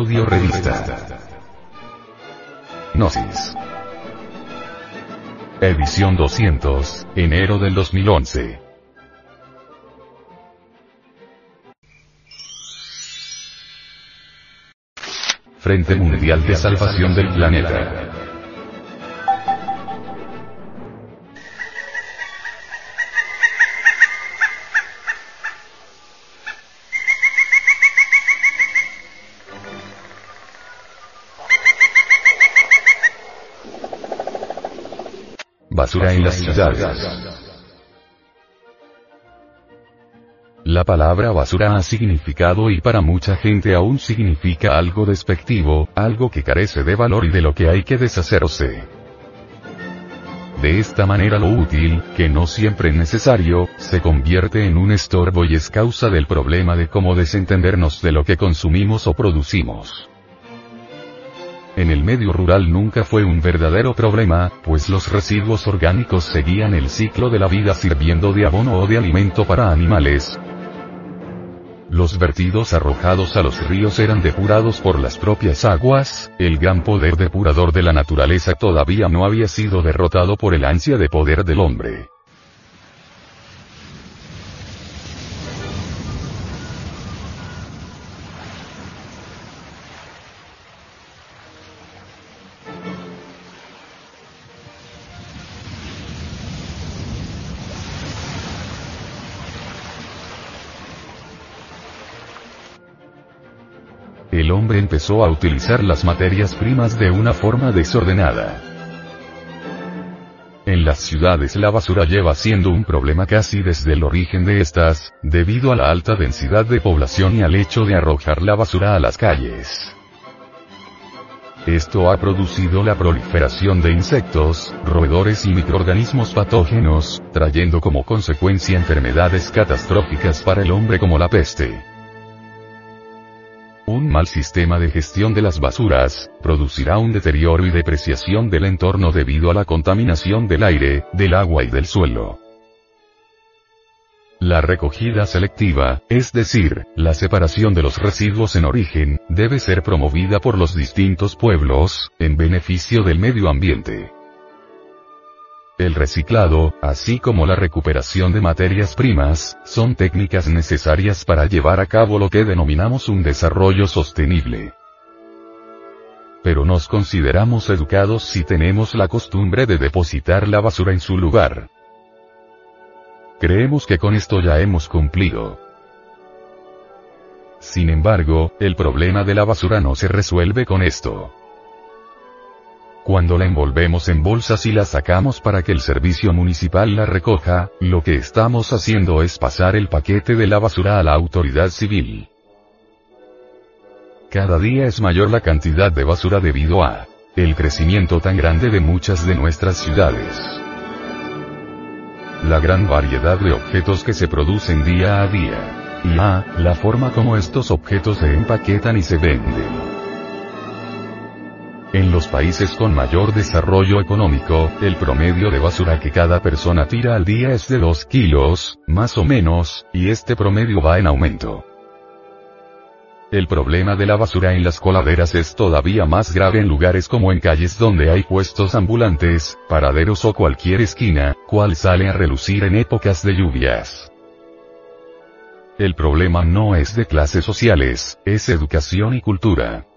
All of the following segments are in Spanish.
Audio Revista. Gnosis. Edición 200, enero del 2011. Frente Mundial de Salvación del Planeta. Basura en las ciudades. La palabra basura ha significado y para mucha gente aún significa algo despectivo, algo que carece de valor y de lo que hay que deshacerse. De esta manera lo útil, que no siempre es necesario, se convierte en un estorbo y es causa del problema de cómo desentendernos de lo que consumimos o producimos. En el medio rural nunca fue un verdadero problema, pues los residuos orgánicos seguían el ciclo de la vida sirviendo de abono o de alimento para animales. Los vertidos arrojados a los ríos eran depurados por las propias aguas, el gran poder depurador de la naturaleza todavía no había sido derrotado por el ansia de poder del hombre. El hombre empezó a utilizar las materias primas de una forma desordenada. En las ciudades la basura lleva siendo un problema casi desde el origen de estas, debido a la alta densidad de población y al hecho de arrojar la basura a las calles. Esto ha producido la proliferación de insectos, roedores y microorganismos patógenos, trayendo como consecuencia enfermedades catastróficas para el hombre como la peste. Un mal sistema de gestión de las basuras, producirá un deterioro y depreciación del entorno debido a la contaminación del aire, del agua y del suelo. La recogida selectiva, es decir, la separación de los residuos en origen, debe ser promovida por los distintos pueblos, en beneficio del medio ambiente. El reciclado, así como la recuperación de materias primas, son técnicas necesarias para llevar a cabo lo que denominamos un desarrollo sostenible. Pero nos consideramos educados si tenemos la costumbre de depositar la basura en su lugar. Creemos que con esto ya hemos cumplido. Sin embargo, el problema de la basura no se resuelve con esto. Cuando la envolvemos en bolsas y la sacamos para que el servicio municipal la recoja, lo que estamos haciendo es pasar el paquete de la basura a la autoridad civil. Cada día es mayor la cantidad de basura debido a el crecimiento tan grande de muchas de nuestras ciudades. La gran variedad de objetos que se producen día a día. Y a, la forma como estos objetos se empaquetan y se venden. En los países con mayor desarrollo económico, el promedio de basura que cada persona tira al día es de 2 kilos, más o menos, y este promedio va en aumento. El problema de la basura en las coladeras es todavía más grave en lugares como en calles donde hay puestos ambulantes, paraderos o cualquier esquina, cual sale a relucir en épocas de lluvias. El problema no es de clases sociales, es educación y cultura.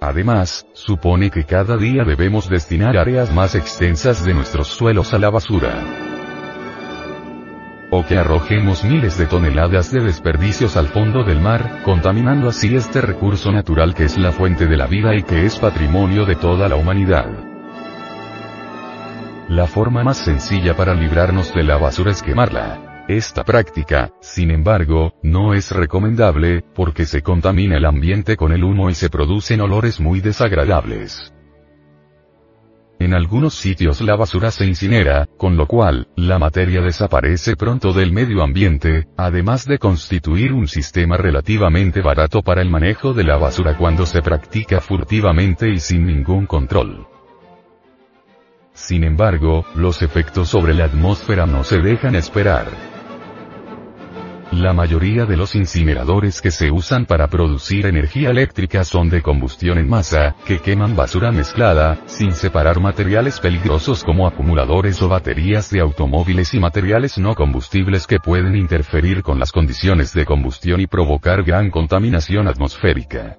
Además, supone que cada día debemos destinar áreas más extensas de nuestros suelos a la basura. O que arrojemos miles de toneladas de desperdicios al fondo del mar, contaminando así este recurso natural que es la fuente de la vida y que es patrimonio de toda la humanidad. La forma más sencilla para librarnos de la basura es quemarla. Esta práctica, sin embargo, no es recomendable, porque se contamina el ambiente con el humo y se producen olores muy desagradables. En algunos sitios la basura se incinera, con lo cual, la materia desaparece pronto del medio ambiente, además de constituir un sistema relativamente barato para el manejo de la basura cuando se practica furtivamente y sin ningún control. Sin embargo, los efectos sobre la atmósfera no se dejan esperar. La mayoría de los incineradores que se usan para producir energía eléctrica son de combustión en masa, que queman basura mezclada, sin separar materiales peligrosos como acumuladores o baterías de automóviles y materiales no combustibles que pueden interferir con las condiciones de combustión y provocar gran contaminación atmosférica.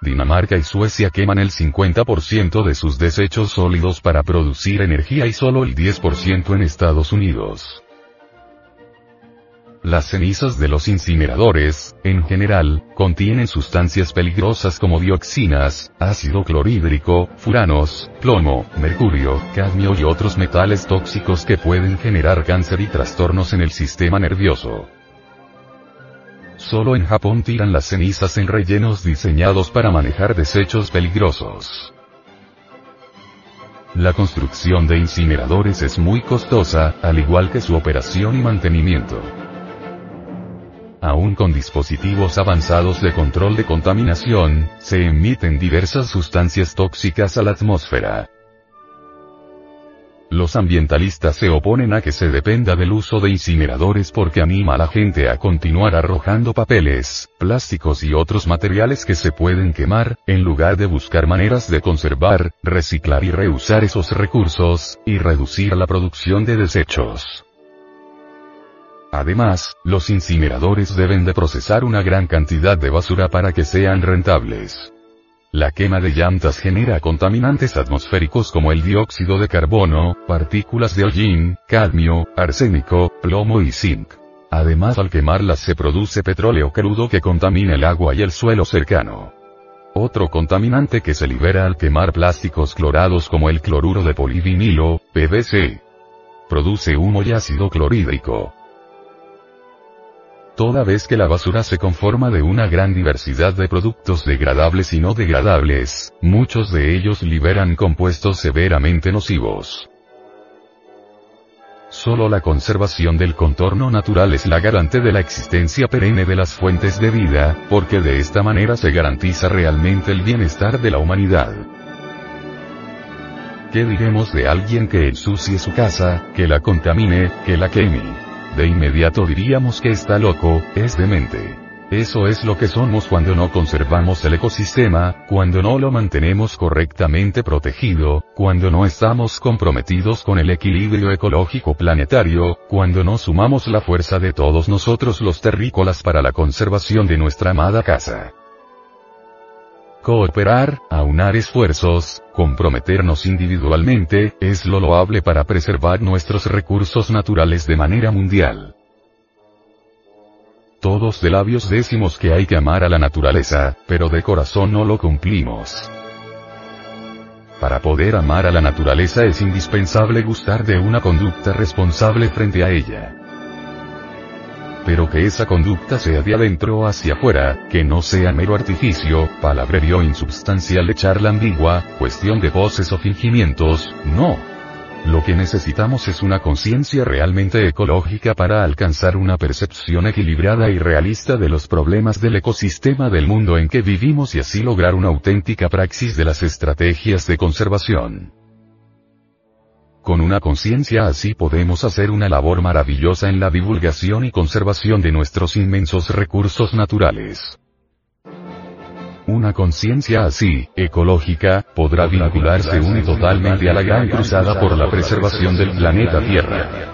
Dinamarca y Suecia queman el 50% de sus desechos sólidos para producir energía y solo el 10% en Estados Unidos. Las cenizas de los incineradores, en general, contienen sustancias peligrosas como dioxinas, ácido clorhídrico, furanos, plomo, mercurio, cadmio y otros metales tóxicos que pueden generar cáncer y trastornos en el sistema nervioso. Solo en Japón tiran las cenizas en rellenos diseñados para manejar desechos peligrosos. La construcción de incineradores es muy costosa, al igual que su operación y mantenimiento aún con dispositivos avanzados de control de contaminación, se emiten diversas sustancias tóxicas a la atmósfera. Los ambientalistas se oponen a que se dependa del uso de incineradores porque anima a la gente a continuar arrojando papeles, plásticos y otros materiales que se pueden quemar, en lugar de buscar maneras de conservar, reciclar y reusar esos recursos, y reducir la producción de desechos. Además, los incineradores deben de procesar una gran cantidad de basura para que sean rentables. La quema de llantas genera contaminantes atmosféricos como el dióxido de carbono, partículas de hollín, cadmio, arsénico, plomo y zinc. Además al quemarlas se produce petróleo crudo que contamina el agua y el suelo cercano. Otro contaminante que se libera al quemar plásticos clorados como el cloruro de polivinilo, PVC. Produce humo y ácido clorhídrico. Toda vez que la basura se conforma de una gran diversidad de productos degradables y no degradables, muchos de ellos liberan compuestos severamente nocivos. Solo la conservación del contorno natural es la garante de la existencia perenne de las fuentes de vida, porque de esta manera se garantiza realmente el bienestar de la humanidad. ¿Qué diremos de alguien que ensucie su casa, que la contamine, que la queme? De inmediato diríamos que está loco, es demente. Eso es lo que somos cuando no conservamos el ecosistema, cuando no lo mantenemos correctamente protegido, cuando no estamos comprometidos con el equilibrio ecológico planetario, cuando no sumamos la fuerza de todos nosotros los terrícolas para la conservación de nuestra amada casa. Cooperar, aunar esfuerzos, comprometernos individualmente, es lo loable para preservar nuestros recursos naturales de manera mundial. Todos de labios decimos que hay que amar a la naturaleza, pero de corazón no lo cumplimos. Para poder amar a la naturaleza es indispensable gustar de una conducta responsable frente a ella pero que esa conducta sea de adentro hacia afuera, que no sea mero artificio, palabrerío insubstancial de charla ambigua, cuestión de voces o fingimientos, no. Lo que necesitamos es una conciencia realmente ecológica para alcanzar una percepción equilibrada y realista de los problemas del ecosistema del mundo en que vivimos y así lograr una auténtica praxis de las estrategias de conservación. Con una conciencia así podemos hacer una labor maravillosa en la divulgación y conservación de nuestros inmensos recursos naturales. Una conciencia así, ecológica, podrá vincularse une totalmente a la gran cruzada por la preservación del planeta Tierra.